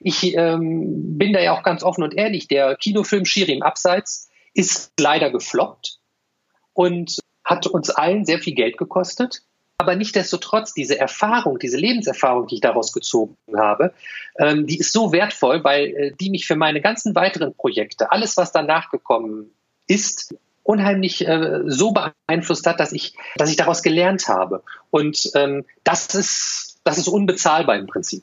ich ähm, bin da ja auch ganz offen und ehrlich. Der Kinofilm Schiri im Abseits ist leider gefloppt und hat uns allen sehr viel Geld gekostet. Aber nichtdestotrotz, diese Erfahrung, diese Lebenserfahrung, die ich daraus gezogen habe, ähm, die ist so wertvoll, weil äh, die mich für meine ganzen weiteren Projekte, alles, was danach gekommen ist, unheimlich äh, so beeinflusst hat, dass ich, dass ich daraus gelernt habe. Und ähm, das ist, das ist unbezahlbar im Prinzip.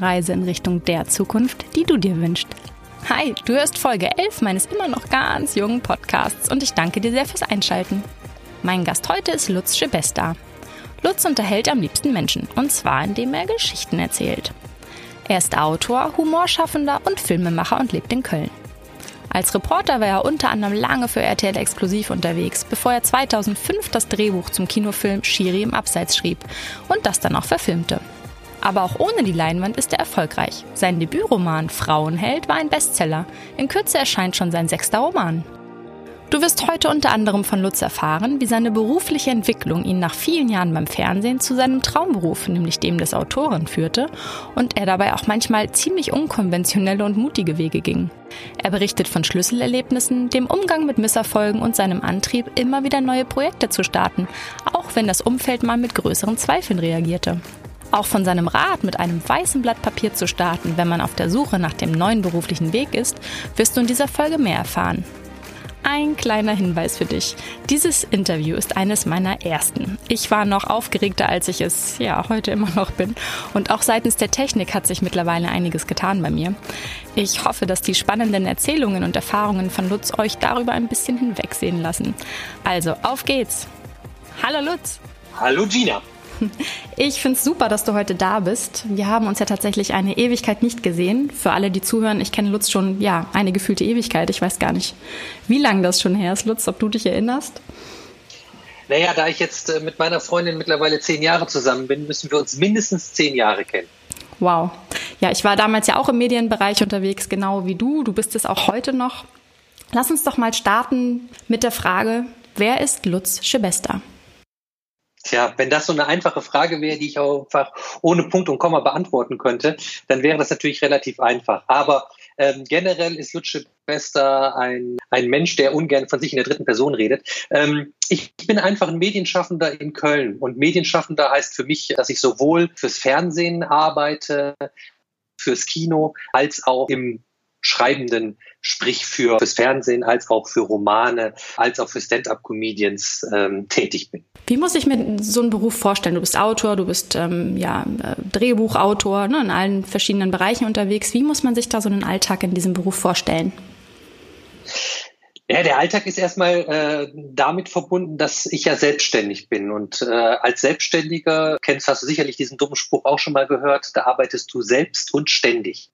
Reise in Richtung der Zukunft, die du dir wünschst. Hi, du hörst Folge 11 meines immer noch ganz jungen Podcasts und ich danke dir sehr fürs Einschalten. Mein Gast heute ist Lutz Schebesta. Lutz unterhält am liebsten Menschen und zwar indem er Geschichten erzählt. Er ist Autor, Humorschaffender und Filmemacher und lebt in Köln. Als Reporter war er unter anderem lange für RTL Exklusiv unterwegs, bevor er 2005 das Drehbuch zum Kinofilm Shiri im Abseits schrieb und das dann auch verfilmte. Aber auch ohne die Leinwand ist er erfolgreich. Sein Debütroman Frauenheld war ein Bestseller. In Kürze erscheint schon sein sechster Roman. Du wirst heute unter anderem von Lutz erfahren, wie seine berufliche Entwicklung ihn nach vielen Jahren beim Fernsehen zu seinem Traumberuf, nämlich dem des Autoren, führte und er dabei auch manchmal ziemlich unkonventionelle und mutige Wege ging. Er berichtet von Schlüsselerlebnissen, dem Umgang mit Misserfolgen und seinem Antrieb, immer wieder neue Projekte zu starten, auch wenn das Umfeld mal mit größeren Zweifeln reagierte. Auch von seinem Rat, mit einem weißen Blatt Papier zu starten, wenn man auf der Suche nach dem neuen beruflichen Weg ist, wirst du in dieser Folge mehr erfahren. Ein kleiner Hinweis für dich. Dieses Interview ist eines meiner ersten. Ich war noch aufgeregter, als ich es ja heute immer noch bin. Und auch seitens der Technik hat sich mittlerweile einiges getan bei mir. Ich hoffe, dass die spannenden Erzählungen und Erfahrungen von Lutz euch darüber ein bisschen hinwegsehen lassen. Also, auf geht's. Hallo Lutz. Hallo Gina. Ich finde es super, dass du heute da bist. Wir haben uns ja tatsächlich eine Ewigkeit nicht gesehen. Für alle, die zuhören, ich kenne Lutz schon, ja, eine gefühlte Ewigkeit. Ich weiß gar nicht, wie lange das schon her ist, Lutz, ob du dich erinnerst. Naja, da ich jetzt äh, mit meiner Freundin mittlerweile zehn Jahre zusammen bin, müssen wir uns mindestens zehn Jahre kennen. Wow. Ja, ich war damals ja auch im Medienbereich unterwegs, genau wie du. Du bist es auch heute noch. Lass uns doch mal starten mit der Frage, wer ist Lutz Schebester? Tja, wenn das so eine einfache Frage wäre, die ich auch einfach ohne Punkt und Komma beantworten könnte, dann wäre das natürlich relativ einfach. Aber ähm, generell ist Lutsche Bester ein, ein Mensch, der ungern von sich in der dritten Person redet. Ähm, ich bin einfach ein Medienschaffender in Köln. Und Medienschaffender heißt für mich, dass ich sowohl fürs Fernsehen arbeite, fürs Kino, als auch im schreibenden, sprich für fürs Fernsehen als auch für Romane, als auch für Stand-up-Comedians ähm, tätig bin. Wie muss ich mir so einen Beruf vorstellen? Du bist Autor, du bist ähm, ja äh, Drehbuchautor, ne, in allen verschiedenen Bereichen unterwegs. Wie muss man sich da so einen Alltag in diesem Beruf vorstellen? Ja, der Alltag ist erstmal äh, damit verbunden, dass ich ja selbstständig bin. Und äh, als Selbstständiger, kennst hast du sicherlich diesen dummen Spruch auch schon mal gehört, da arbeitest du selbst und ständig.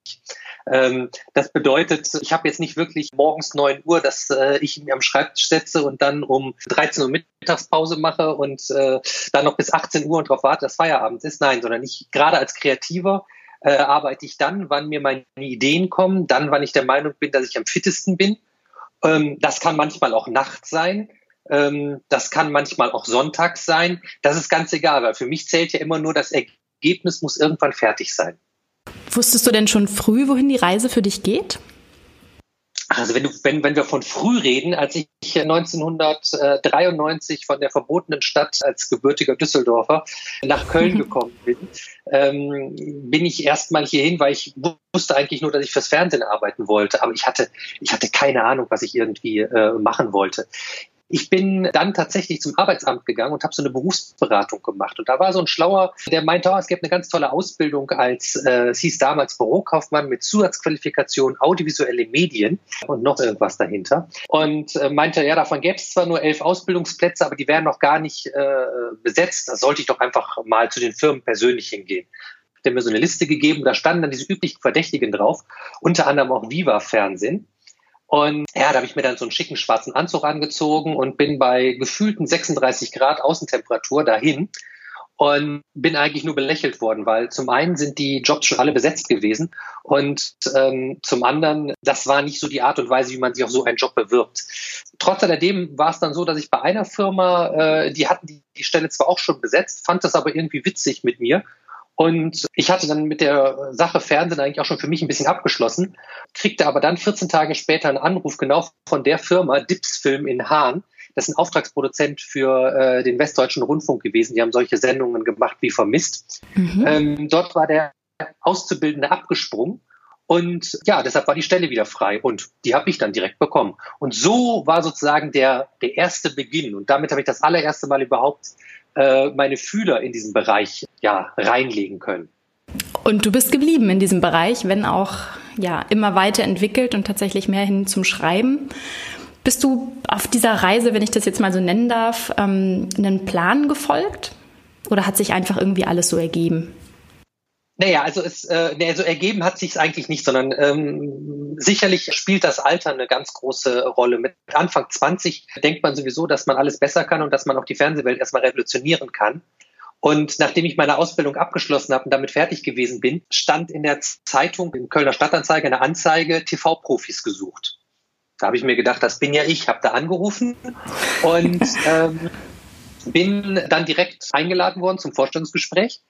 Ähm, das bedeutet, ich habe jetzt nicht wirklich morgens 9 Uhr, dass äh, ich mich am Schreibtisch setze und dann um 13 Uhr Mittagspause mache und äh, dann noch bis 18 Uhr und darauf warte, dass Feierabend ist. Nein, sondern ich gerade als Kreativer äh, arbeite ich dann, wann mir meine Ideen kommen, dann, wann ich der Meinung bin, dass ich am fittesten bin. Ähm, das kann manchmal auch nachts sein. Ähm, das kann manchmal auch sonntags sein. Das ist ganz egal, weil für mich zählt ja immer nur das Ergebnis muss irgendwann fertig sein. Wusstest du denn schon früh, wohin die Reise für dich geht? Also wenn, du, wenn, wenn wir von früh reden, als ich 1993 von der verbotenen Stadt als gebürtiger Düsseldorfer nach Köln gekommen bin, ähm, bin ich erstmal hierhin, weil ich wusste eigentlich nur, dass ich fürs Fernsehen arbeiten wollte, aber ich hatte, ich hatte keine Ahnung, was ich irgendwie äh, machen wollte. Ich bin dann tatsächlich zum Arbeitsamt gegangen und habe so eine Berufsberatung gemacht. Und da war so ein Schlauer, der meinte, oh, es gibt eine ganz tolle Ausbildung als, äh, es hieß damals Bürokaufmann mit Zusatzqualifikation audiovisuelle Medien und noch irgendwas dahinter. Und äh, meinte, ja, davon gäbe es zwar nur elf Ausbildungsplätze, aber die wären noch gar nicht äh, besetzt. Da sollte ich doch einfach mal zu den Firmen persönlich hingehen der mir so eine Liste gegeben, da standen dann diese üblichen Verdächtigen drauf, unter anderem auch Viva Fernsehen. Und ja, da habe ich mir dann so einen schicken schwarzen Anzug angezogen und bin bei gefühlten 36 Grad Außentemperatur dahin und bin eigentlich nur belächelt worden, weil zum einen sind die Jobs schon alle besetzt gewesen und ähm, zum anderen, das war nicht so die Art und Weise, wie man sich auf so einen Job bewirbt. Trotz alledem war es dann so, dass ich bei einer Firma, äh, die hatten die, die Stelle zwar auch schon besetzt, fand das aber irgendwie witzig mit mir und ich hatte dann mit der Sache Fernsehen eigentlich auch schon für mich ein bisschen abgeschlossen, kriegte aber dann 14 Tage später einen Anruf genau von der Firma Dips Film in Hahn. Das ist ein Auftragsproduzent für äh, den Westdeutschen Rundfunk gewesen. Die haben solche Sendungen gemacht wie Vermisst. Mhm. Ähm, dort war der Auszubildende abgesprungen. Und ja, deshalb war die Stelle wieder frei und die habe ich dann direkt bekommen. Und so war sozusagen der, der erste Beginn. Und damit habe ich das allererste Mal überhaupt äh, meine Fühler in diesen Bereich ja, reinlegen können. Und du bist geblieben in diesem Bereich, wenn auch ja immer weiterentwickelt und tatsächlich mehr hin zum Schreiben. Bist du auf dieser Reise, wenn ich das jetzt mal so nennen darf, ähm, einen Plan gefolgt? Oder hat sich einfach irgendwie alles so ergeben? Naja, also es, äh, also ergeben hat sich eigentlich nicht, sondern ähm, sicherlich spielt das Alter eine ganz große Rolle. Mit Anfang 20 denkt man sowieso, dass man alles besser kann und dass man auch die Fernsehwelt erstmal revolutionieren kann. Und nachdem ich meine Ausbildung abgeschlossen habe und damit fertig gewesen bin, stand in der Zeitung, im Kölner Stadtanzeiger, eine Anzeige, TV-Profis gesucht. Da habe ich mir gedacht, das bin ja ich, habe da angerufen und ähm, bin dann direkt eingeladen worden zum Vorstellungsgespräch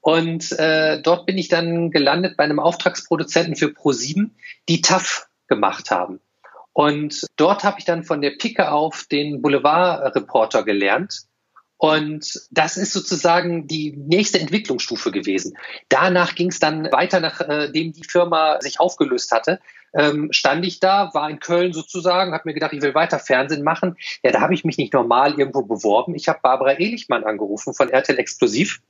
und äh, dort bin ich dann gelandet bei einem Auftragsproduzenten für Pro7, die TAF gemacht haben. Und dort habe ich dann von der Picke auf den Boulevardreporter gelernt. Und das ist sozusagen die nächste Entwicklungsstufe gewesen. Danach ging es dann weiter, nachdem die Firma sich aufgelöst hatte. Ähm, stand ich da, war in Köln sozusagen, habe mir gedacht, ich will weiter Fernsehen machen. Ja, da habe ich mich nicht normal irgendwo beworben. Ich habe Barbara Ehlichmann angerufen von RTL Explosiv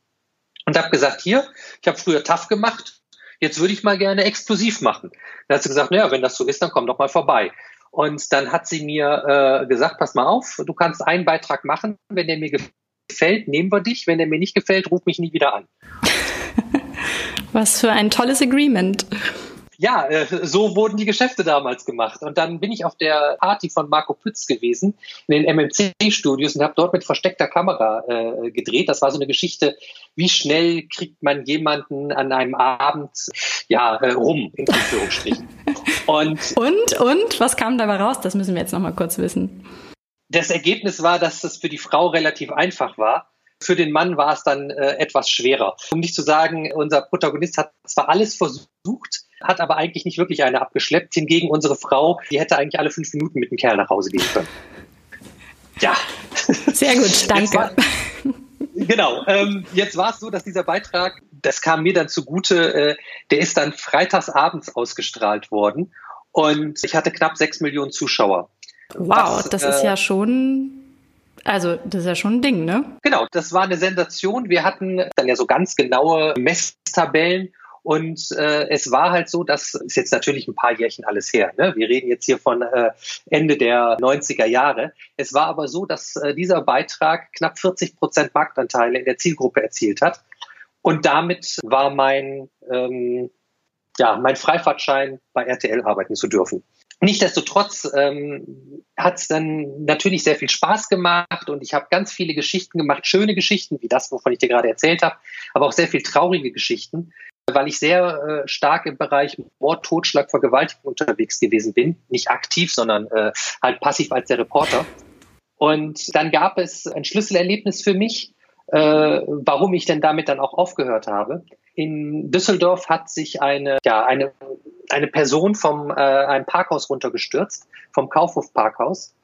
und habe gesagt, hier, ich habe früher TAF gemacht, jetzt würde ich mal gerne explosiv machen. Dann hat sie gesagt, naja, wenn das so ist, dann komm doch mal vorbei. Und dann hat sie mir äh, gesagt, pass mal auf, du kannst einen Beitrag machen, wenn der mir gefällt, nehmen wir dich, wenn der mir nicht gefällt, ruf mich nie wieder an. Was für ein tolles Agreement ja, äh, so wurden die Geschäfte damals gemacht. Und dann bin ich auf der Party von Marco Pütz gewesen, in den MMC-Studios und habe dort mit versteckter Kamera äh, gedreht. Das war so eine Geschichte, wie schnell kriegt man jemanden an einem Abend ja, äh, rum, in Anführungsstrichen. Und, und, und, was kam dabei raus? Das müssen wir jetzt nochmal kurz wissen. Das Ergebnis war, dass es für die Frau relativ einfach war. Für den Mann war es dann äh, etwas schwerer. Um nicht zu sagen, unser Protagonist hat zwar alles versucht, hat aber eigentlich nicht wirklich eine abgeschleppt. Hingegen unsere Frau, die hätte eigentlich alle fünf Minuten mit dem Kerl nach Hause gehen können. Ja. Sehr gut, danke. War, genau. Ähm, jetzt war es so, dass dieser Beitrag, das kam mir dann zugute, äh, der ist dann freitags abends ausgestrahlt worden und ich hatte knapp sechs Millionen Zuschauer. Wow, was, das ist äh, ja schon also, das ist ja schon ein Ding, ne? Genau, das war eine Sensation. Wir hatten dann ja so ganz genaue Messtabellen und äh, es war halt so, das ist jetzt natürlich ein paar Jährchen alles her. Ne? Wir reden jetzt hier von äh, Ende der 90er Jahre. Es war aber so, dass äh, dieser Beitrag knapp 40 Prozent Marktanteile in der Zielgruppe erzielt hat. Und damit war mein, ähm, ja, mein Freifahrtschein bei RTL arbeiten zu dürfen. Nichtsdestotrotz ähm, hat es dann natürlich sehr viel Spaß gemacht und ich habe ganz viele Geschichten gemacht, schöne Geschichten wie das, wovon ich dir gerade erzählt habe, aber auch sehr viel traurige Geschichten weil ich sehr äh, stark im Bereich Mord, Totschlag, Vergewaltigung unterwegs gewesen bin. Nicht aktiv, sondern äh, halt passiv als der Reporter. Und dann gab es ein Schlüsselerlebnis für mich, äh, warum ich denn damit dann auch aufgehört habe. In Düsseldorf hat sich eine, ja, eine, eine Person vom äh, einem Parkhaus runtergestürzt, vom Kaufhof Parkhaus,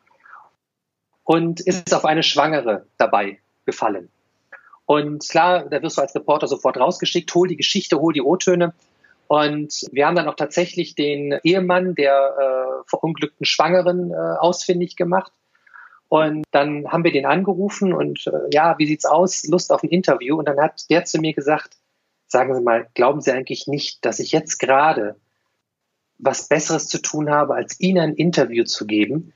und ist auf eine Schwangere dabei gefallen. Und klar, da wirst du als Reporter sofort rausgeschickt, hol die Geschichte, hol die O-Töne. Und wir haben dann auch tatsächlich den Ehemann der äh, verunglückten Schwangeren äh, ausfindig gemacht. Und dann haben wir den angerufen und äh, ja, wie sieht's aus? Lust auf ein Interview. Und dann hat der zu mir gesagt, sagen Sie mal, glauben Sie eigentlich nicht, dass ich jetzt gerade was Besseres zu tun habe, als Ihnen ein Interview zu geben?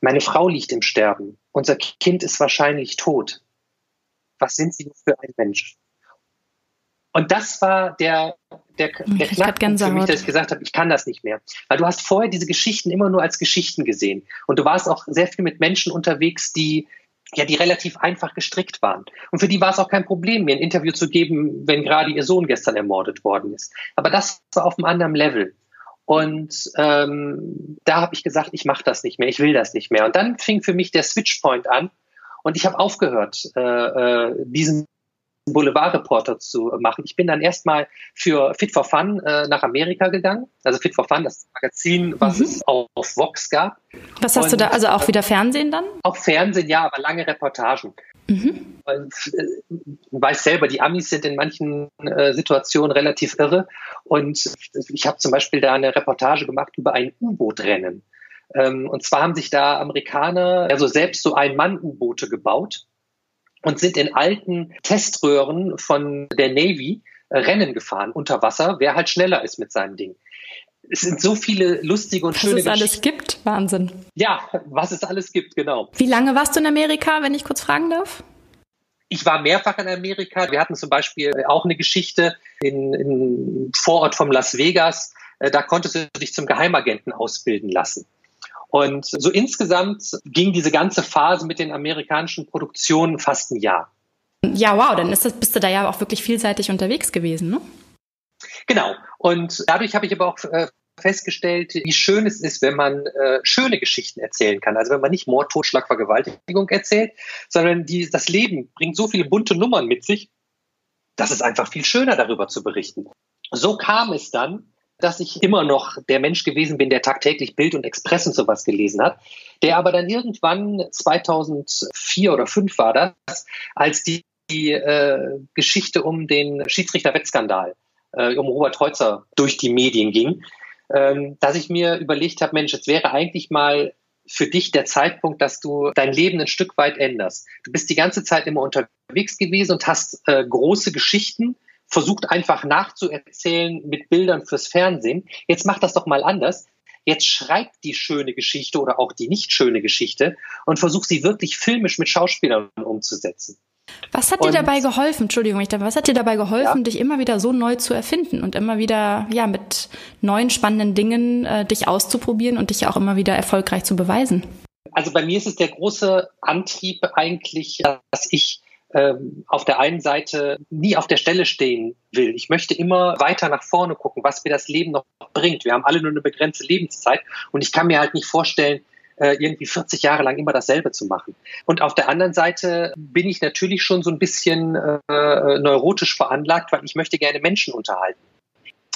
Meine Frau liegt im Sterben. Unser Kind ist wahrscheinlich tot. Was sind Sie für ein Mensch? Und das war der, der, der Knackpunkt für mich, dass ich gesagt habe, ich kann das nicht mehr. Weil du hast vorher diese Geschichten immer nur als Geschichten gesehen. Und du warst auch sehr viel mit Menschen unterwegs, die ja, die relativ einfach gestrickt waren. Und für die war es auch kein Problem, mir ein Interview zu geben, wenn gerade ihr Sohn gestern ermordet worden ist. Aber das war auf einem anderen Level. Und ähm, da habe ich gesagt, ich mache das nicht mehr, ich will das nicht mehr. Und dann fing für mich der Switchpoint an und ich habe aufgehört, äh, äh, diesen Boulevardreporter zu machen. Ich bin dann erstmal für Fit for Fun äh, nach Amerika gegangen. Also Fit for Fun, das Magazin, was mhm. es auf, auf Vox gab. Was hast Und, du da? Also auch wieder Fernsehen dann? Auch Fernsehen, ja, aber lange Reportagen. Mhm. Äh, weiß selber, die Amis sind in manchen äh, Situationen relativ irre. Und ich habe zum Beispiel da eine Reportage gemacht über ein U-Boot-Rennen. Ähm, und zwar haben sich da Amerikaner also selbst so Ein-Mann-U-Boote gebaut und sind in alten Teströhren von der Navy äh, Rennen gefahren unter Wasser, wer halt schneller ist mit seinem Ding. Es sind so viele lustige und was schöne Was es alles gibt, Wahnsinn. Ja, was es alles gibt, genau. Wie lange warst du in Amerika, wenn ich kurz fragen darf? Ich war mehrfach in Amerika. Wir hatten zum Beispiel auch eine Geschichte in, in Vorort von Las Vegas. Äh, da konntest du dich zum Geheimagenten ausbilden lassen. Und so insgesamt ging diese ganze Phase mit den amerikanischen Produktionen fast ein Jahr. Ja, wow, dann ist das, bist du da ja auch wirklich vielseitig unterwegs gewesen, ne? Genau. Und dadurch habe ich aber auch äh, festgestellt, wie schön es ist, wenn man äh, schöne Geschichten erzählen kann. Also wenn man nicht Mord, Totschlag, Vergewaltigung erzählt, sondern die, das Leben bringt so viele bunte Nummern mit sich, dass es einfach viel schöner darüber zu berichten. So kam es dann, dass ich immer noch der Mensch gewesen bin, der tagtäglich Bild und Express und sowas gelesen hat, der aber dann irgendwann 2004 oder 2005 war das, als die, die äh, Geschichte um den Schiedsrichter-Wettskandal, äh, um Robert Heutzer durch die Medien ging, ähm, dass ich mir überlegt habe, Mensch, jetzt wäre eigentlich mal für dich der Zeitpunkt, dass du dein Leben ein Stück weit änderst. Du bist die ganze Zeit immer unterwegs gewesen und hast äh, große Geschichten versucht einfach nachzuerzählen mit Bildern fürs Fernsehen. Jetzt macht das doch mal anders. Jetzt schreibt die schöne Geschichte oder auch die nicht schöne Geschichte und versucht sie wirklich filmisch mit Schauspielern umzusetzen. Was hat dir dabei geholfen, Entschuldigung, ich, was hat dir dabei geholfen, ja. dich immer wieder so neu zu erfinden und immer wieder ja mit neuen spannenden Dingen äh, dich auszuprobieren und dich auch immer wieder erfolgreich zu beweisen? Also bei mir ist es der große Antrieb eigentlich, dass ich ähm, auf der einen Seite nie auf der Stelle stehen will. Ich möchte immer weiter nach vorne gucken, was mir das Leben noch bringt. Wir haben alle nur eine begrenzte Lebenszeit und ich kann mir halt nicht vorstellen, äh, irgendwie 40 Jahre lang immer dasselbe zu machen. Und auf der anderen Seite bin ich natürlich schon so ein bisschen äh, neurotisch veranlagt, weil ich möchte gerne Menschen unterhalten.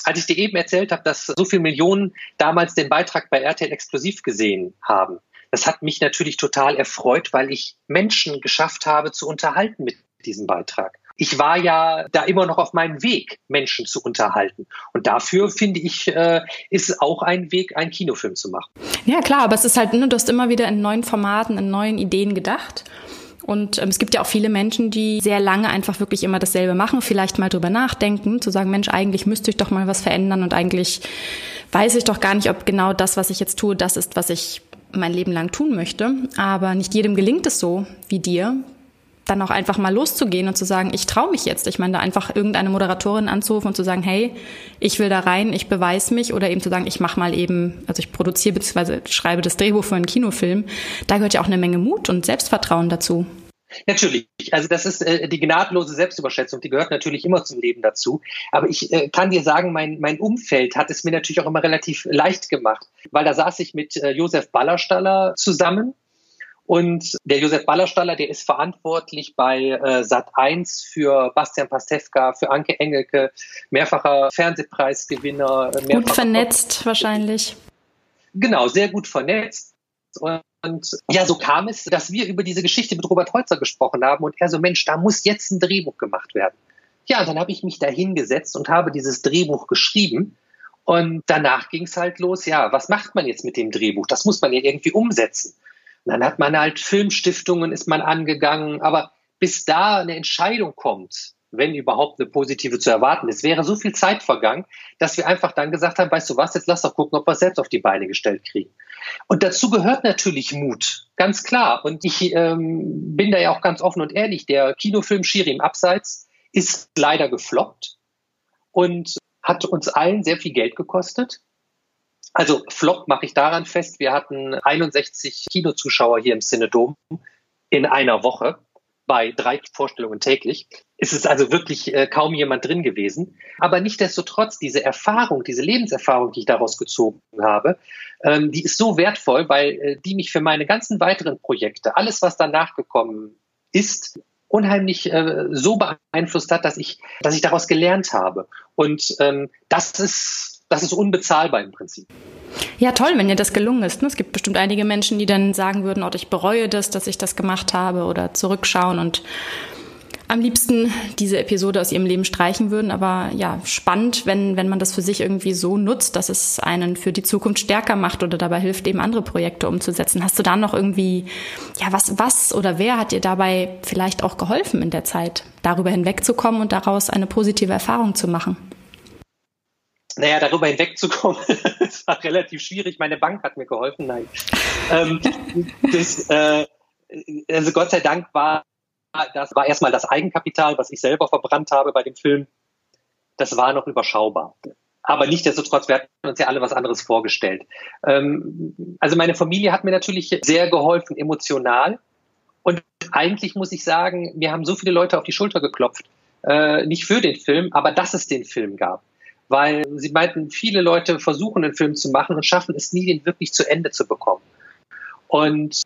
Als ich dir eben erzählt habe, dass so viele Millionen damals den Beitrag bei RTL Exklusiv gesehen haben, das hat mich natürlich total erfreut, weil ich Menschen geschafft habe zu unterhalten mit diesem Beitrag. Ich war ja da immer noch auf meinem Weg, Menschen zu unterhalten. Und dafür, finde ich, äh, ist auch ein Weg, einen Kinofilm zu machen. Ja, klar, aber es ist halt, ne, du hast immer wieder in neuen Formaten, in neuen Ideen gedacht. Und ähm, es gibt ja auch viele Menschen, die sehr lange einfach wirklich immer dasselbe machen, vielleicht mal drüber nachdenken, zu sagen, Mensch, eigentlich müsste ich doch mal was verändern und eigentlich weiß ich doch gar nicht, ob genau das, was ich jetzt tue, das ist, was ich mein Leben lang tun möchte. Aber nicht jedem gelingt es so wie dir, dann auch einfach mal loszugehen und zu sagen, ich traue mich jetzt. Ich meine, da einfach irgendeine Moderatorin anzurufen und zu sagen, hey, ich will da rein, ich beweise mich oder eben zu sagen, ich mache mal eben, also ich produziere bzw. schreibe das Drehbuch für einen Kinofilm. Da gehört ja auch eine Menge Mut und Selbstvertrauen dazu. Natürlich. Also das ist äh, die gnadenlose Selbstüberschätzung, die gehört natürlich immer zum Leben dazu. Aber ich äh, kann dir sagen, mein, mein Umfeld hat es mir natürlich auch immer relativ leicht gemacht, weil da saß ich mit äh, Josef Ballerstaller zusammen. Und der Josef Ballerstaller, der ist verantwortlich bei äh, Sat1 für Bastian Pastewka, für Anke Engelke, mehrfacher Fernsehpreisgewinner. Mehrfacher gut vernetzt wahrscheinlich. Genau, sehr gut vernetzt. Und und ja, so kam es, dass wir über diese Geschichte mit Robert Holzer gesprochen haben und er so, Mensch, da muss jetzt ein Drehbuch gemacht werden. Ja, dann habe ich mich da hingesetzt und habe dieses Drehbuch geschrieben. Und danach ging es halt los, ja, was macht man jetzt mit dem Drehbuch? Das muss man ja irgendwie umsetzen. dann hat man halt Filmstiftungen, ist man angegangen, aber bis da eine Entscheidung kommt, wenn überhaupt eine positive zu erwarten ist, wäre so viel Zeit vergangen, dass wir einfach dann gesagt haben, weißt du was, jetzt lass doch gucken, ob wir es selbst auf die Beine gestellt kriegen. Und dazu gehört natürlich Mut, ganz klar. Und ich ähm, bin da ja auch ganz offen und ehrlich. Der Kinofilm Schiri im Abseits ist leider gefloppt und hat uns allen sehr viel Geld gekostet. Also Flop mache ich daran fest. Wir hatten 61 Kinozuschauer hier im Cinedom in einer Woche bei drei Vorstellungen täglich. Es ist also wirklich äh, kaum jemand drin gewesen. Aber nichtdestotrotz, diese Erfahrung, diese Lebenserfahrung, die ich daraus gezogen habe, ähm, die ist so wertvoll, weil äh, die mich für meine ganzen weiteren Projekte, alles, was danach gekommen ist, unheimlich äh, so beeinflusst hat, dass ich, dass ich daraus gelernt habe. Und ähm, das ist, das ist unbezahlbar im Prinzip. Ja, toll, wenn dir das gelungen ist. Ne? Es gibt bestimmt einige Menschen, die dann sagen würden, oh, ich bereue das, dass ich das gemacht habe oder zurückschauen und am liebsten diese Episode aus ihrem Leben streichen würden. Aber ja, spannend, wenn, wenn man das für sich irgendwie so nutzt, dass es einen für die Zukunft stärker macht oder dabei hilft, eben andere Projekte umzusetzen. Hast du da noch irgendwie, ja, was, was oder wer hat dir dabei vielleicht auch geholfen in der Zeit, darüber hinwegzukommen und daraus eine positive Erfahrung zu machen? Naja, darüber hinwegzukommen, das war relativ schwierig. Meine Bank hat mir geholfen, nein. Ähm, das, äh, also Gott sei Dank war das war erstmal das Eigenkapital, was ich selber verbrannt habe bei dem Film. Das war noch überschaubar. Aber nichtsdestotrotz, wir hatten uns ja alle was anderes vorgestellt. Ähm, also meine Familie hat mir natürlich sehr geholfen, emotional. Und eigentlich muss ich sagen, mir haben so viele Leute auf die Schulter geklopft. Äh, nicht für den Film, aber dass es den Film gab weil sie meinten, viele Leute versuchen, einen Film zu machen und schaffen es nie, den wirklich zu Ende zu bekommen. Und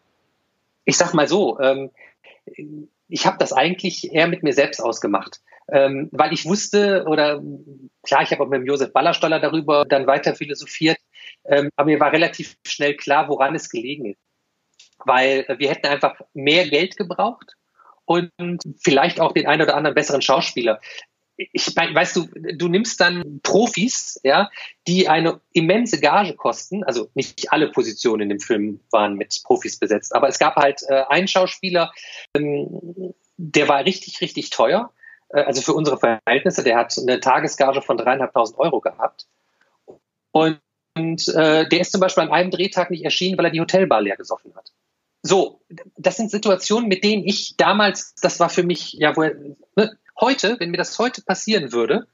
ich sag mal so, ähm, ich habe das eigentlich eher mit mir selbst ausgemacht, ähm, weil ich wusste oder klar, ich habe auch mit dem Josef Ballerstaller darüber dann weiter philosophiert, ähm, aber mir war relativ schnell klar, woran es gelegen ist, weil wir hätten einfach mehr Geld gebraucht und vielleicht auch den einen oder anderen besseren Schauspieler ich mein, weißt du, du nimmst dann Profis, ja, die eine immense Gage kosten. Also nicht alle Positionen in dem Film waren mit Profis besetzt, aber es gab halt äh, einen Schauspieler, ähm, der war richtig, richtig teuer. Äh, also für unsere Verhältnisse, der hat eine Tagesgage von dreieinhalbtausend Euro gehabt. Und, und äh, der ist zum Beispiel an einem Drehtag nicht erschienen, weil er die Hotelbar leer gesoffen hat. So, das sind Situationen, mit denen ich damals, das war für mich, ja, wo, ne, Heute, wenn mir das heute passieren würde,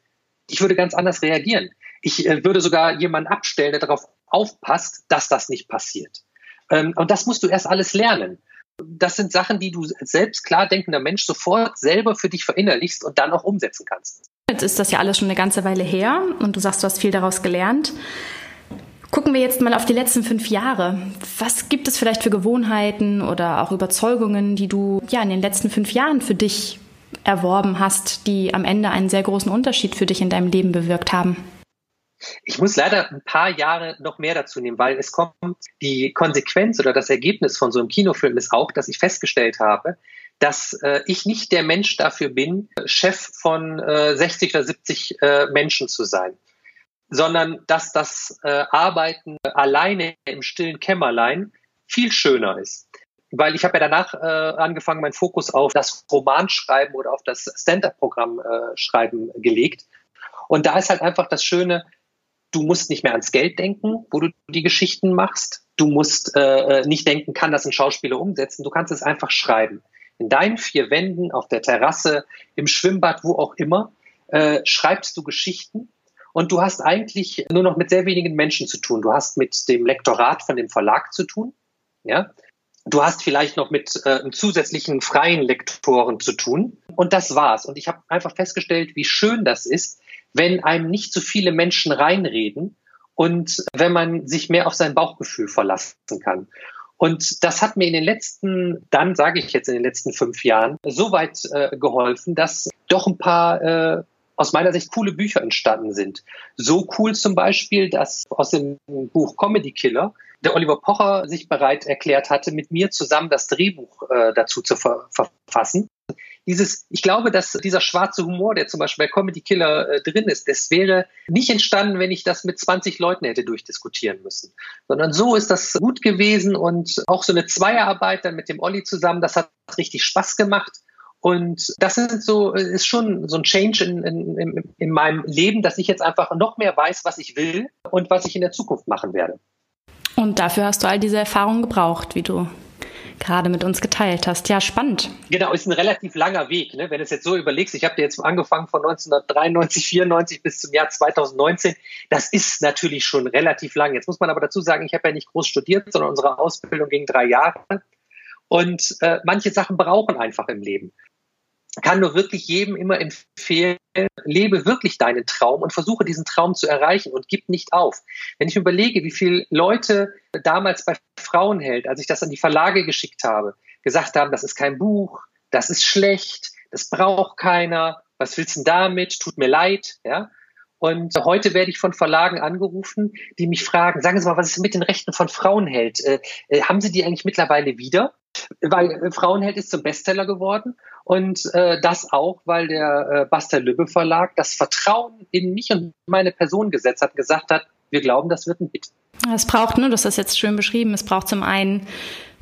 ich würde ganz anders reagieren. Ich äh, würde sogar jemanden abstellen, der darauf aufpasst, dass das nicht passiert. Ähm, und das musst du erst alles lernen. Das sind Sachen, die du selbst klar denkender Mensch sofort selber für dich verinnerlichst und dann auch umsetzen kannst. Jetzt ist das ja alles schon eine ganze Weile her und du sagst, du hast viel daraus gelernt. Gucken wir jetzt mal auf die letzten fünf Jahre. Was gibt es vielleicht für Gewohnheiten oder auch Überzeugungen, die du ja in den letzten fünf Jahren für dich erworben hast, die am Ende einen sehr großen Unterschied für dich in deinem Leben bewirkt haben? Ich muss leider ein paar Jahre noch mehr dazu nehmen, weil es kommt, die Konsequenz oder das Ergebnis von so einem Kinofilm ist auch, dass ich festgestellt habe, dass äh, ich nicht der Mensch dafür bin, Chef von äh, 60 oder 70 äh, Menschen zu sein, sondern dass das äh, Arbeiten alleine im stillen Kämmerlein viel schöner ist weil ich habe ja danach äh, angefangen, meinen Fokus auf das Romanschreiben oder auf das Stand-up-Programm äh, schreiben gelegt. Und da ist halt einfach das Schöne, du musst nicht mehr ans Geld denken, wo du die Geschichten machst. Du musst äh, nicht denken, kann das ein Schauspieler umsetzen. Du kannst es einfach schreiben. In deinen vier Wänden, auf der Terrasse, im Schwimmbad, wo auch immer, äh, schreibst du Geschichten. Und du hast eigentlich nur noch mit sehr wenigen Menschen zu tun. Du hast mit dem Lektorat von dem Verlag zu tun. Ja, Du hast vielleicht noch mit äh, zusätzlichen freien Lektoren zu tun. Und das war's. Und ich habe einfach festgestellt, wie schön das ist, wenn einem nicht so viele Menschen reinreden und wenn man sich mehr auf sein Bauchgefühl verlassen kann. Und das hat mir in den letzten, dann sage ich jetzt in den letzten fünf Jahren, so weit äh, geholfen, dass doch ein paar äh, aus meiner Sicht coole Bücher entstanden sind. So cool zum Beispiel, dass aus dem Buch Comedy Killer der Oliver Pocher sich bereit erklärt hatte, mit mir zusammen das Drehbuch äh, dazu zu ver verfassen. dieses, ich glaube, dass dieser schwarze Humor, der zum Beispiel bei Comedy Killer äh, drin ist, das wäre nicht entstanden, wenn ich das mit 20 Leuten hätte durchdiskutieren müssen. Sondern so ist das gut gewesen und auch so eine Zweierarbeit dann mit dem Olli zusammen, das hat richtig Spaß gemacht. Und das sind so, ist schon so ein Change in, in, in meinem Leben, dass ich jetzt einfach noch mehr weiß, was ich will und was ich in der Zukunft machen werde. Und dafür hast du all diese Erfahrungen gebraucht, wie du gerade mit uns geteilt hast. Ja, spannend. Genau, ist ein relativ langer Weg. Ne? Wenn du es jetzt so überlegst, ich habe dir jetzt angefangen von 1993, 94 bis zum Jahr 2019. Das ist natürlich schon relativ lang. Jetzt muss man aber dazu sagen, ich habe ja nicht groß studiert, sondern unsere Ausbildung ging drei Jahre. Und äh, manche Sachen brauchen einfach im Leben kann nur wirklich jedem immer empfehlen, lebe wirklich deinen Traum und versuche diesen Traum zu erreichen und gib nicht auf. Wenn ich überlege, wie viele Leute damals bei Frauenheld, als ich das an die Verlage geschickt habe, gesagt haben, das ist kein Buch, das ist schlecht, das braucht keiner, was willst du denn damit, tut mir leid, ja. Und heute werde ich von Verlagen angerufen, die mich fragen, sagen Sie mal, was ist mit den Rechten von Frauenheld? Äh, äh, haben Sie die eigentlich mittlerweile wieder? Weil äh, Frauenheld ist zum Bestseller geworden und äh, das auch, weil der äh, Bastel Lübbe Verlag das Vertrauen in mich und meine Person gesetzt hat, gesagt hat, wir glauben, das wird ein Hit. Es braucht, ne, du hast das jetzt schön beschrieben, es braucht zum einen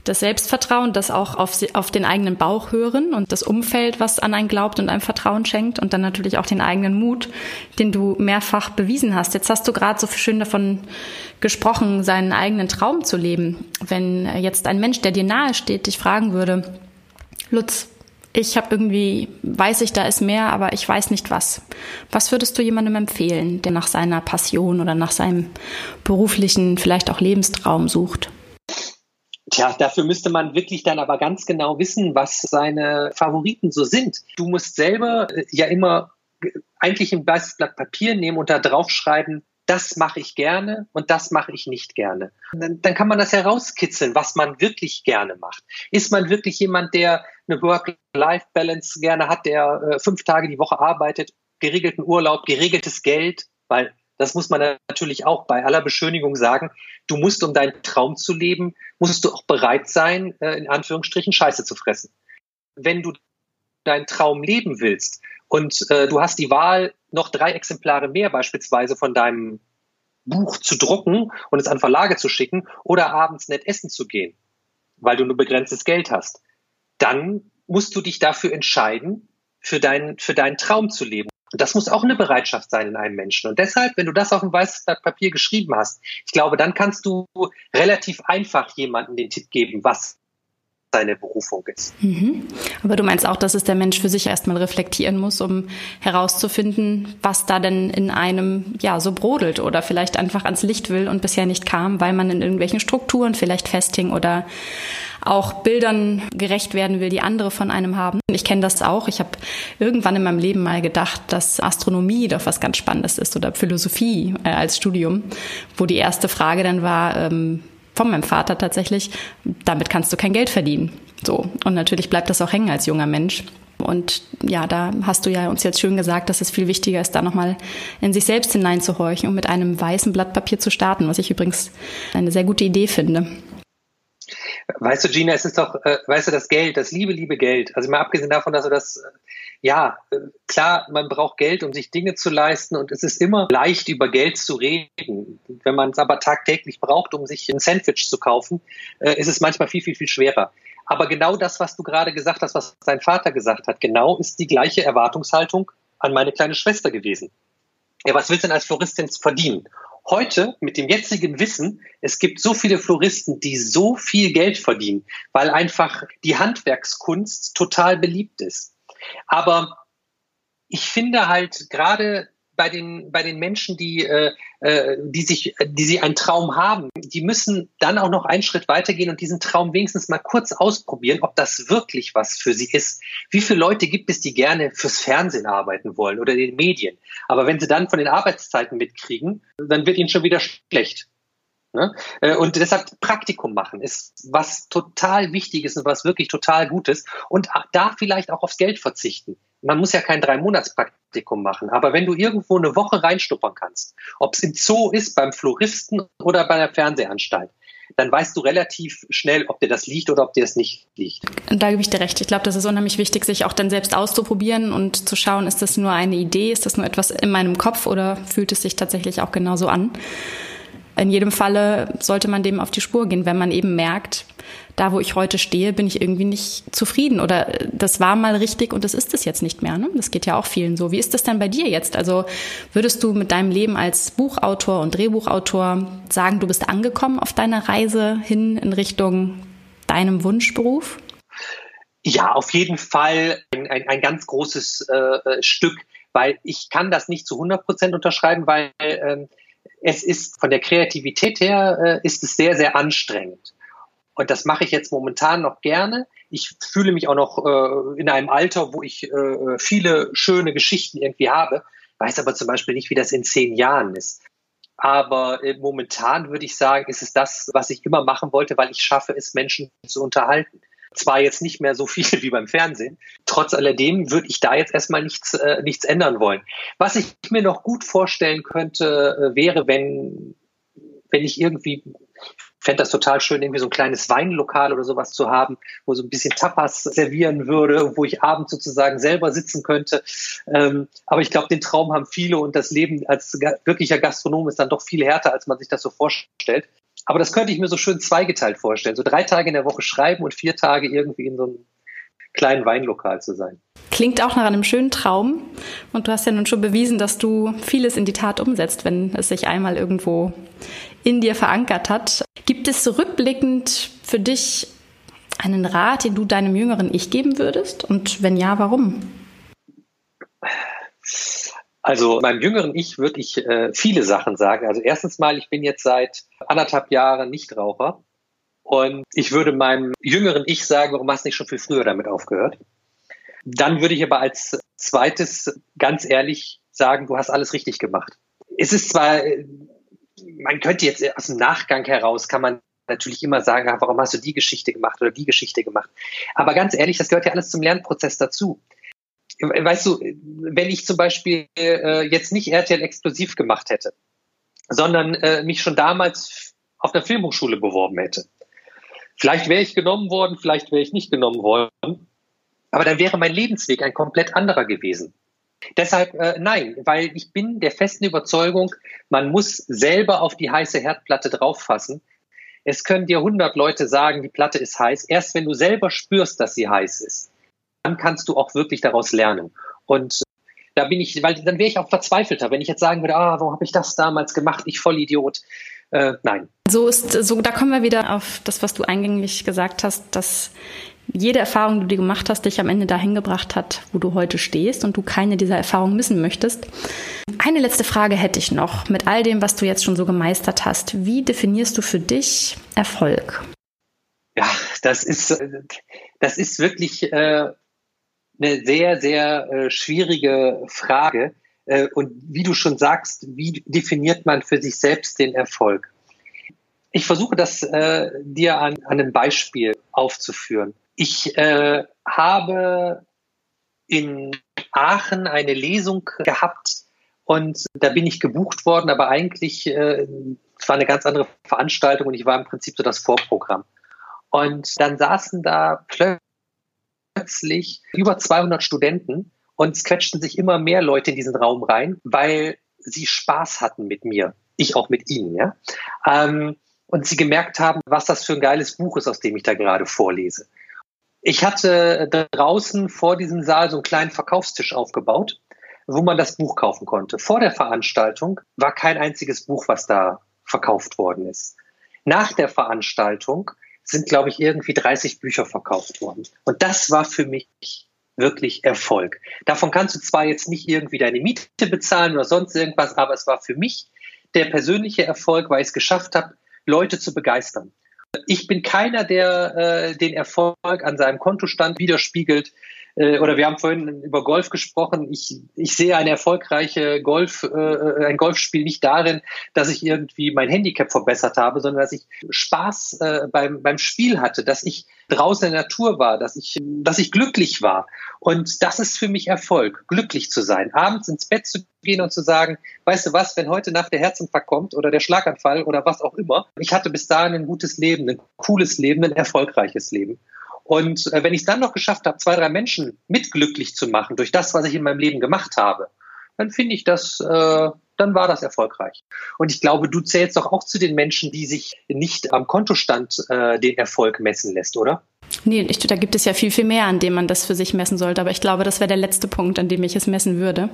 das Selbstvertrauen, das auch auf, auf den eigenen Bauch hören und das Umfeld, was an einen glaubt und einem Vertrauen schenkt und dann natürlich auch den eigenen Mut, den du mehrfach bewiesen hast. Jetzt hast du gerade so schön davon gesprochen, seinen eigenen Traum zu leben. Wenn jetzt ein Mensch, der dir nahe steht, dich fragen würde, Lutz, ich habe irgendwie, weiß ich, da ist mehr, aber ich weiß nicht was. Was würdest du jemandem empfehlen, der nach seiner Passion oder nach seinem beruflichen, vielleicht auch Lebenstraum sucht? Tja, dafür müsste man wirklich dann aber ganz genau wissen, was seine Favoriten so sind. Du musst selber äh, ja immer äh, eigentlich ein weißes Blatt Papier nehmen und da draufschreiben, das mache ich gerne und das mache ich nicht gerne. Dann, dann, kann man das herauskitzeln, was man wirklich gerne macht. Ist man wirklich jemand, der eine Work-Life-Balance gerne hat, der äh, fünf Tage die Woche arbeitet, geregelten Urlaub, geregeltes Geld, weil das muss man natürlich auch bei aller Beschönigung sagen. Du musst, um deinen Traum zu leben, musst du auch bereit sein, äh, in Anführungsstrichen Scheiße zu fressen. Wenn du deinen Traum leben willst und äh, du hast die Wahl, noch drei Exemplare mehr beispielsweise von deinem Buch zu drucken und es an Verlage zu schicken oder abends nett essen zu gehen, weil du nur begrenztes Geld hast, dann musst du dich dafür entscheiden, für deinen, für deinen Traum zu leben. Und das muss auch eine Bereitschaft sein in einem Menschen. Und deshalb, wenn du das auf ein weißes Blatt Papier geschrieben hast, ich glaube, dann kannst du relativ einfach jemandem den Tipp geben, was seine Berufung ist. Mhm. Aber du meinst auch, dass es der Mensch für sich erstmal reflektieren muss, um herauszufinden, was da denn in einem ja so brodelt oder vielleicht einfach ans Licht will und bisher nicht kam, weil man in irgendwelchen Strukturen vielleicht festhing oder auch Bildern gerecht werden will, die andere von einem haben. Ich kenne das auch. Ich habe irgendwann in meinem Leben mal gedacht, dass Astronomie doch was ganz Spannendes ist oder Philosophie äh, als Studium, wo die erste Frage dann war, ähm, von meinem Vater tatsächlich, damit kannst du kein Geld verdienen. So. Und natürlich bleibt das auch hängen als junger Mensch. Und ja, da hast du ja uns jetzt schön gesagt, dass es viel wichtiger ist, da nochmal in sich selbst hineinzuhorchen und mit einem weißen Blatt Papier zu starten, was ich übrigens eine sehr gute Idee finde. Weißt du, Gina, es ist doch, äh, weißt du, das Geld, das liebe, liebe Geld. Also mal abgesehen davon, dass du das, äh, ja, äh, klar, man braucht Geld, um sich Dinge zu leisten und es ist immer leicht, über Geld zu reden. Wenn man es aber tagtäglich braucht, um sich ein Sandwich zu kaufen, äh, ist es manchmal viel, viel, viel schwerer. Aber genau das, was du gerade gesagt hast, was dein Vater gesagt hat, genau ist die gleiche Erwartungshaltung an meine kleine Schwester gewesen. Ja, was willst du denn als Floristin verdienen? heute mit dem jetzigen Wissen, es gibt so viele Floristen, die so viel Geld verdienen, weil einfach die Handwerkskunst total beliebt ist. Aber ich finde halt gerade bei den, bei den Menschen, die, äh, äh, die sich, die sie einen Traum haben, die müssen dann auch noch einen Schritt weitergehen und diesen Traum wenigstens mal kurz ausprobieren, ob das wirklich was für sie ist. Wie viele Leute gibt es, die gerne fürs Fernsehen arbeiten wollen oder in den Medien? Aber wenn sie dann von den Arbeitszeiten mitkriegen, dann wird ihnen schon wieder schlecht. Ne? Äh, und deshalb Praktikum machen ist was total Wichtiges und was wirklich total Gutes. Und da vielleicht auch aufs Geld verzichten. Man muss ja kein Drei-Monats-Praktikum machen, aber wenn du irgendwo eine Woche reinstuppern kannst, ob es im Zoo ist, beim Floristen oder bei der Fernsehanstalt, dann weißt du relativ schnell, ob dir das liegt oder ob dir das nicht liegt. Da gebe ich dir recht. Ich glaube, das ist unheimlich wichtig, sich auch dann selbst auszuprobieren und zu schauen, ist das nur eine Idee, ist das nur etwas in meinem Kopf oder fühlt es sich tatsächlich auch genauso an. In jedem Falle sollte man dem auf die Spur gehen, wenn man eben merkt, da wo ich heute stehe, bin ich irgendwie nicht zufrieden oder das war mal richtig und das ist es jetzt nicht mehr. Ne? Das geht ja auch vielen so. Wie ist das denn bei dir jetzt? Also würdest du mit deinem Leben als Buchautor und Drehbuchautor sagen, du bist angekommen auf deiner Reise hin in Richtung deinem Wunschberuf? Ja, auf jeden Fall ein, ein, ein ganz großes äh, Stück, weil ich kann das nicht zu 100 Prozent unterschreiben, weil äh, es ist von der Kreativität her äh, ist es sehr, sehr anstrengend. Und das mache ich jetzt momentan noch gerne. Ich fühle mich auch noch äh, in einem Alter, wo ich äh, viele schöne Geschichten irgendwie habe, weiß aber zum Beispiel nicht, wie das in zehn Jahren ist. Aber äh, momentan würde ich sagen, ist es das, was ich immer machen wollte, weil ich schaffe es, Menschen zu unterhalten. Zwar jetzt nicht mehr so viel wie beim Fernsehen, trotz alledem würde ich da jetzt erstmal nichts, äh, nichts ändern wollen. Was ich mir noch gut vorstellen könnte, äh, wäre, wenn, wenn ich irgendwie fände das total schön, irgendwie so ein kleines Weinlokal oder sowas zu haben, wo so ein bisschen Tapas servieren würde, wo ich abends sozusagen selber sitzen könnte. Ähm, aber ich glaube, den Traum haben viele und das Leben als wirklicher Gastronom ist dann doch viel härter, als man sich das so vorstellt. Aber das könnte ich mir so schön zweigeteilt vorstellen. So drei Tage in der Woche schreiben und vier Tage irgendwie in so einem kleinen Weinlokal zu sein. Klingt auch nach einem schönen Traum. Und du hast ja nun schon bewiesen, dass du vieles in die Tat umsetzt, wenn es sich einmal irgendwo in dir verankert hat. Gibt es rückblickend für dich einen Rat, den du deinem jüngeren Ich geben würdest? Und wenn ja, warum? Also meinem jüngeren Ich würde ich äh, viele Sachen sagen. Also erstens mal, ich bin jetzt seit anderthalb Jahren Nichtraucher und ich würde meinem jüngeren Ich sagen, warum hast du nicht schon viel früher damit aufgehört? Dann würde ich aber als zweites ganz ehrlich sagen, du hast alles richtig gemacht. Es ist zwar, man könnte jetzt aus dem Nachgang heraus, kann man natürlich immer sagen, ah, warum hast du die Geschichte gemacht oder die Geschichte gemacht. Aber ganz ehrlich, das gehört ja alles zum Lernprozess dazu. Weißt du, wenn ich zum Beispiel äh, jetzt nicht RTL explosiv gemacht hätte, sondern äh, mich schon damals auf der Filmhochschule beworben hätte, Vielleicht wäre ich genommen worden, vielleicht wäre ich nicht genommen worden. Aber dann wäre mein Lebensweg ein komplett anderer gewesen. Deshalb äh, nein, weil ich bin der festen Überzeugung, man muss selber auf die heiße Herdplatte drauffassen. Es können dir 100 Leute sagen, die Platte ist heiß. Erst wenn du selber spürst, dass sie heiß ist, dann kannst du auch wirklich daraus lernen. Und da bin ich, weil dann wäre ich auch verzweifelter, wenn ich jetzt sagen würde, ah, warum habe ich das damals gemacht, ich Vollidiot. Äh, nein. So ist, so, da kommen wir wieder auf das, was du eingänglich gesagt hast, dass jede Erfahrung, die du dir gemacht hast, dich am Ende dahin gebracht hat, wo du heute stehst und du keine dieser Erfahrungen missen möchtest. Eine letzte Frage hätte ich noch mit all dem, was du jetzt schon so gemeistert hast. Wie definierst du für dich Erfolg? Ja, das ist, das ist wirklich äh, eine sehr, sehr äh, schwierige Frage. Äh, und wie du schon sagst, wie definiert man für sich selbst den Erfolg? Ich versuche das äh, dir an, an einem Beispiel aufzuführen. Ich äh, habe in Aachen eine Lesung gehabt und da bin ich gebucht worden, aber eigentlich äh, es war eine ganz andere Veranstaltung und ich war im Prinzip so das Vorprogramm. Und dann saßen da plötzlich über 200 Studenten und es quetschten sich immer mehr Leute in diesen Raum rein, weil sie Spaß hatten mit mir. Ich auch mit ihnen, ja. Ähm, und sie gemerkt haben, was das für ein geiles Buch ist, aus dem ich da gerade vorlese. Ich hatte draußen vor diesem Saal so einen kleinen Verkaufstisch aufgebaut, wo man das Buch kaufen konnte. Vor der Veranstaltung war kein einziges Buch, was da verkauft worden ist. Nach der Veranstaltung sind, glaube ich, irgendwie 30 Bücher verkauft worden. Und das war für mich wirklich Erfolg. Davon kannst du zwar jetzt nicht irgendwie deine Miete bezahlen oder sonst irgendwas, aber es war für mich der persönliche Erfolg, weil ich es geschafft habe, Leute zu begeistern. Ich bin keiner, der äh, den Erfolg an seinem Kontostand widerspiegelt, äh, oder wir haben vorhin über Golf gesprochen. Ich, ich sehe eine erfolgreiche Golf, äh, ein Golfspiel nicht darin, dass ich irgendwie mein Handicap verbessert habe, sondern dass ich Spaß äh, beim, beim Spiel hatte, dass ich draußen in der Natur war, dass ich, dass ich glücklich war. Und das ist für mich Erfolg, glücklich zu sein, abends ins Bett zu gehen und zu sagen, weißt du was, wenn heute Nacht der Herzinfarkt kommt oder der Schlaganfall oder was auch immer, ich hatte bis dahin ein gutes Leben, ein cooles Leben, ein erfolgreiches Leben. Und äh, wenn ich es dann noch geschafft habe, zwei, drei Menschen mitglücklich zu machen durch das, was ich in meinem Leben gemacht habe, dann finde ich das, äh, dann war das erfolgreich. Und ich glaube, du zählst doch auch zu den Menschen, die sich nicht am Kontostand äh, den Erfolg messen lässt, oder? Nee, ich, da gibt es ja viel, viel mehr, an dem man das für sich messen sollte. Aber ich glaube, das wäre der letzte Punkt, an dem ich es messen würde.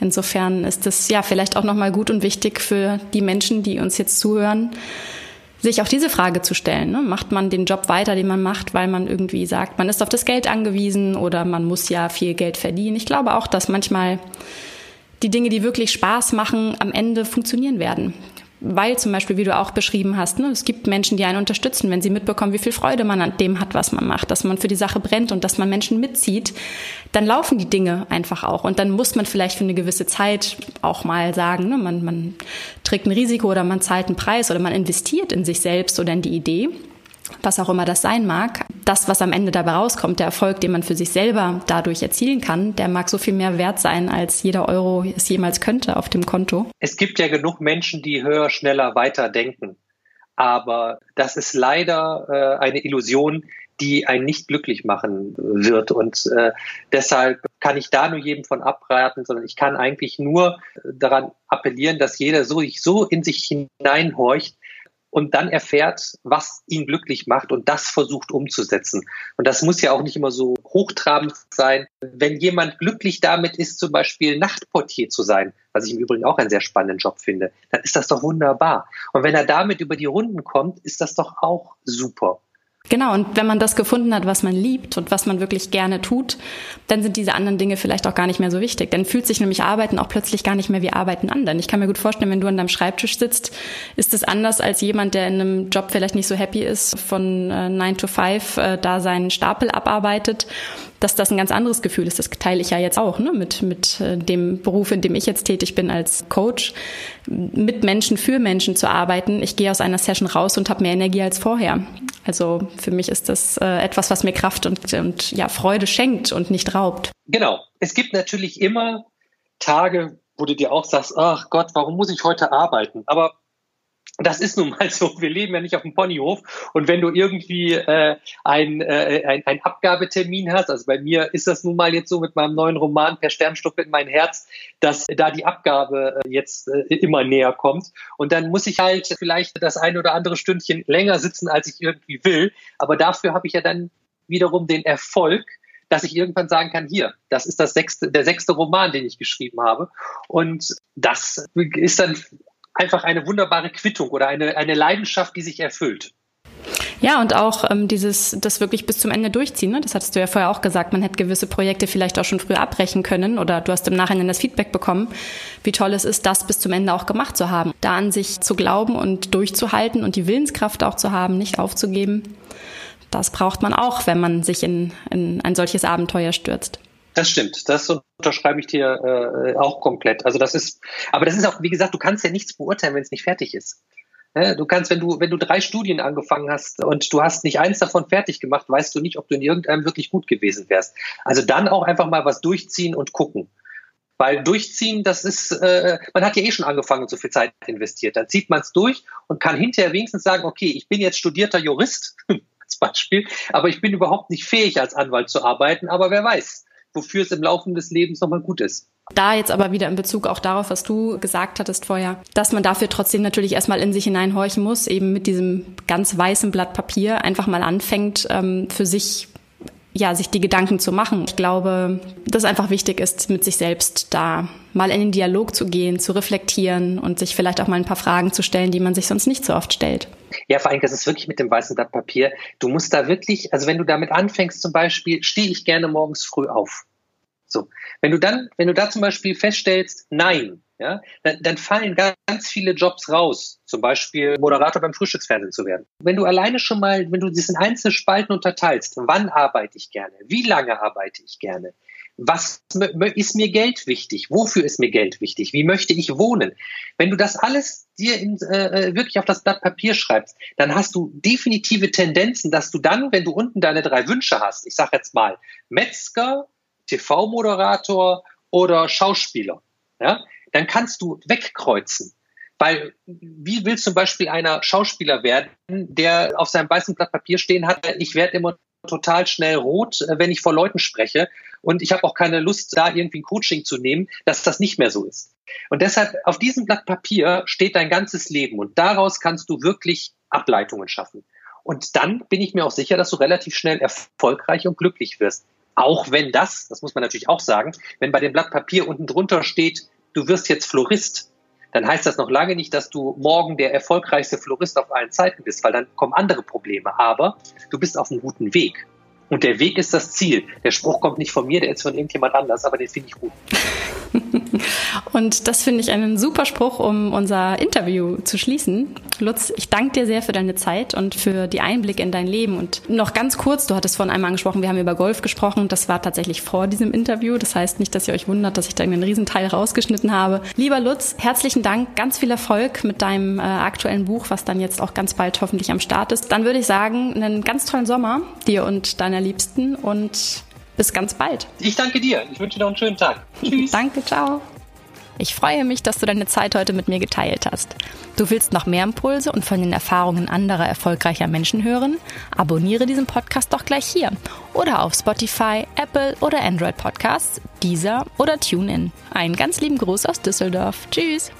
Insofern ist es ja vielleicht auch nochmal gut und wichtig für die Menschen, die uns jetzt zuhören, sich auch diese Frage zu stellen. Ne? Macht man den Job weiter, den man macht, weil man irgendwie sagt, man ist auf das Geld angewiesen oder man muss ja viel Geld verdienen. Ich glaube auch, dass manchmal die Dinge, die wirklich Spaß machen, am Ende funktionieren werden weil zum Beispiel, wie du auch beschrieben hast, ne, es gibt Menschen, die einen unterstützen, wenn sie mitbekommen, wie viel Freude man an dem hat, was man macht, dass man für die Sache brennt und dass man Menschen mitzieht, dann laufen die Dinge einfach auch. Und dann muss man vielleicht für eine gewisse Zeit auch mal sagen, ne, man, man trägt ein Risiko oder man zahlt einen Preis oder man investiert in sich selbst oder in die Idee was auch immer das sein mag, das, was am Ende dabei rauskommt, der Erfolg, den man für sich selber dadurch erzielen kann, der mag so viel mehr wert sein, als jeder Euro es jemals könnte auf dem Konto. Es gibt ja genug Menschen, die höher, schneller, weiter denken. Aber das ist leider äh, eine Illusion, die einen nicht glücklich machen wird. Und äh, deshalb kann ich da nur jedem von abraten, sondern ich kann eigentlich nur daran appellieren, dass jeder so, so in sich hineinhorcht, und dann erfährt, was ihn glücklich macht und das versucht umzusetzen. Und das muss ja auch nicht immer so hochtrabend sein. Wenn jemand glücklich damit ist, zum Beispiel Nachtportier zu sein, was ich im Übrigen auch einen sehr spannenden Job finde, dann ist das doch wunderbar. Und wenn er damit über die Runden kommt, ist das doch auch super. Genau, und wenn man das gefunden hat, was man liebt und was man wirklich gerne tut, dann sind diese anderen Dinge vielleicht auch gar nicht mehr so wichtig. Dann fühlt sich nämlich Arbeiten auch plötzlich gar nicht mehr wie Arbeiten an. Denn ich kann mir gut vorstellen, wenn du an deinem Schreibtisch sitzt, ist es anders als jemand, der in einem Job vielleicht nicht so happy ist, von äh, 9 to 5 äh, da seinen Stapel abarbeitet dass das ein ganz anderes Gefühl ist. Das teile ich ja jetzt auch ne? mit, mit äh, dem Beruf, in dem ich jetzt tätig bin als Coach, mit Menschen für Menschen zu arbeiten. Ich gehe aus einer Session raus und habe mehr Energie als vorher. Also für mich ist das äh, etwas, was mir Kraft und, und ja, Freude schenkt und nicht raubt. Genau. Es gibt natürlich immer Tage, wo du dir auch sagst, ach Gott, warum muss ich heute arbeiten? Aber das ist nun mal so. Wir leben ja nicht auf dem Ponyhof. Und wenn du irgendwie äh, ein, äh, ein, ein Abgabetermin hast, also bei mir ist das nun mal jetzt so mit meinem neuen Roman Per Sternstock in mein Herz, dass da die Abgabe äh, jetzt äh, immer näher kommt. Und dann muss ich halt vielleicht das ein oder andere Stündchen länger sitzen, als ich irgendwie will. Aber dafür habe ich ja dann wiederum den Erfolg, dass ich irgendwann sagen kann, hier, das ist das sechste, der sechste Roman, den ich geschrieben habe. Und das ist dann einfach eine wunderbare Quittung oder eine, eine Leidenschaft, die sich erfüllt. Ja, und auch ähm, dieses, das wirklich bis zum Ende durchziehen. Ne? Das hattest du ja vorher auch gesagt. Man hätte gewisse Projekte vielleicht auch schon früh abbrechen können oder du hast im Nachhinein das Feedback bekommen, wie toll es ist, das bis zum Ende auch gemacht zu haben. Da an sich zu glauben und durchzuhalten und die Willenskraft auch zu haben, nicht aufzugeben. Das braucht man auch, wenn man sich in, in ein solches Abenteuer stürzt. Das stimmt. Das unterschreibe ich dir äh, auch komplett. Also das ist, aber das ist auch, wie gesagt, du kannst ja nichts beurteilen, wenn es nicht fertig ist. Du kannst, wenn du, wenn du drei Studien angefangen hast und du hast nicht eins davon fertig gemacht, weißt du nicht, ob du in irgendeinem wirklich gut gewesen wärst. Also dann auch einfach mal was durchziehen und gucken. Weil durchziehen, das ist, äh, man hat ja eh schon angefangen und so viel Zeit investiert. Dann zieht man es durch und kann hinterher wenigstens sagen, okay, ich bin jetzt studierter Jurist, als Beispiel, aber ich bin überhaupt nicht fähig, als Anwalt zu arbeiten, aber wer weiß wofür es im Laufe des Lebens nochmal gut ist. Da jetzt aber wieder in Bezug auch darauf, was du gesagt hattest vorher, dass man dafür trotzdem natürlich erstmal in sich hineinhorchen muss, eben mit diesem ganz weißen Blatt Papier einfach mal anfängt, ähm, für sich ja, sich die Gedanken zu machen. Ich glaube, dass einfach wichtig ist, mit sich selbst da mal in den Dialog zu gehen, zu reflektieren und sich vielleicht auch mal ein paar Fragen zu stellen, die man sich sonst nicht so oft stellt. Ja, vor allem, das ist wirklich mit dem weißen Blatt Papier. Du musst da wirklich, also wenn du damit anfängst, zum Beispiel, stehe ich gerne morgens früh auf. So. Wenn du dann, wenn du da zum Beispiel feststellst, nein, ja, dann, dann fallen ganz viele Jobs raus, zum Beispiel Moderator beim Frühstücksfernsehen zu werden. Wenn du alleine schon mal, wenn du das in einzelne Spalten unterteilst, wann arbeite ich gerne, wie lange arbeite ich gerne, was ist mir Geld wichtig, wofür ist mir Geld wichtig, wie möchte ich wohnen, wenn du das alles dir in, äh, äh, wirklich auf das Blatt Papier schreibst, dann hast du definitive Tendenzen, dass du dann, wenn du unten deine drei Wünsche hast, ich sage jetzt mal Metzger, TV-Moderator oder Schauspieler, ja, dann kannst du wegkreuzen. Weil wie will zum Beispiel einer Schauspieler werden, der auf seinem weißen Blatt Papier stehen hat, ich werde immer total schnell rot, äh, wenn ich vor Leuten spreche. Und ich habe auch keine Lust, da irgendwie ein Coaching zu nehmen, dass das nicht mehr so ist. Und deshalb, auf diesem Blatt Papier steht dein ganzes Leben und daraus kannst du wirklich Ableitungen schaffen. Und dann bin ich mir auch sicher, dass du relativ schnell erfolgreich und glücklich wirst. Auch wenn das, das muss man natürlich auch sagen, wenn bei dem Blatt Papier unten drunter steht, du wirst jetzt Florist, dann heißt das noch lange nicht, dass du morgen der erfolgreichste Florist auf allen Zeiten bist, weil dann kommen andere Probleme. Aber du bist auf einem guten Weg. Und der Weg ist das Ziel. Der Spruch kommt nicht von mir, der ist von irgendjemand anders, aber den finde ich gut. Und das finde ich einen super Spruch, um unser Interview zu schließen. Lutz, ich danke dir sehr für deine Zeit und für die Einblicke in dein Leben. Und noch ganz kurz, du hattest vorhin einmal angesprochen, wir haben über Golf gesprochen. Das war tatsächlich vor diesem Interview. Das heißt nicht, dass ihr euch wundert, dass ich da einen Riesenteil rausgeschnitten habe. Lieber Lutz, herzlichen Dank, ganz viel Erfolg mit deinem äh, aktuellen Buch, was dann jetzt auch ganz bald hoffentlich am Start ist. Dann würde ich sagen, einen ganz tollen Sommer dir und deiner Liebsten und bis ganz bald. Ich danke dir. Ich wünsche dir noch einen schönen Tag. Tschüss. danke, ciao. Ich freue mich, dass du deine Zeit heute mit mir geteilt hast. Du willst noch mehr Impulse und von den Erfahrungen anderer erfolgreicher Menschen hören? Abonniere diesen Podcast doch gleich hier oder auf Spotify, Apple oder Android Podcasts, dieser oder TuneIn. Einen ganz lieben Gruß aus Düsseldorf. Tschüss.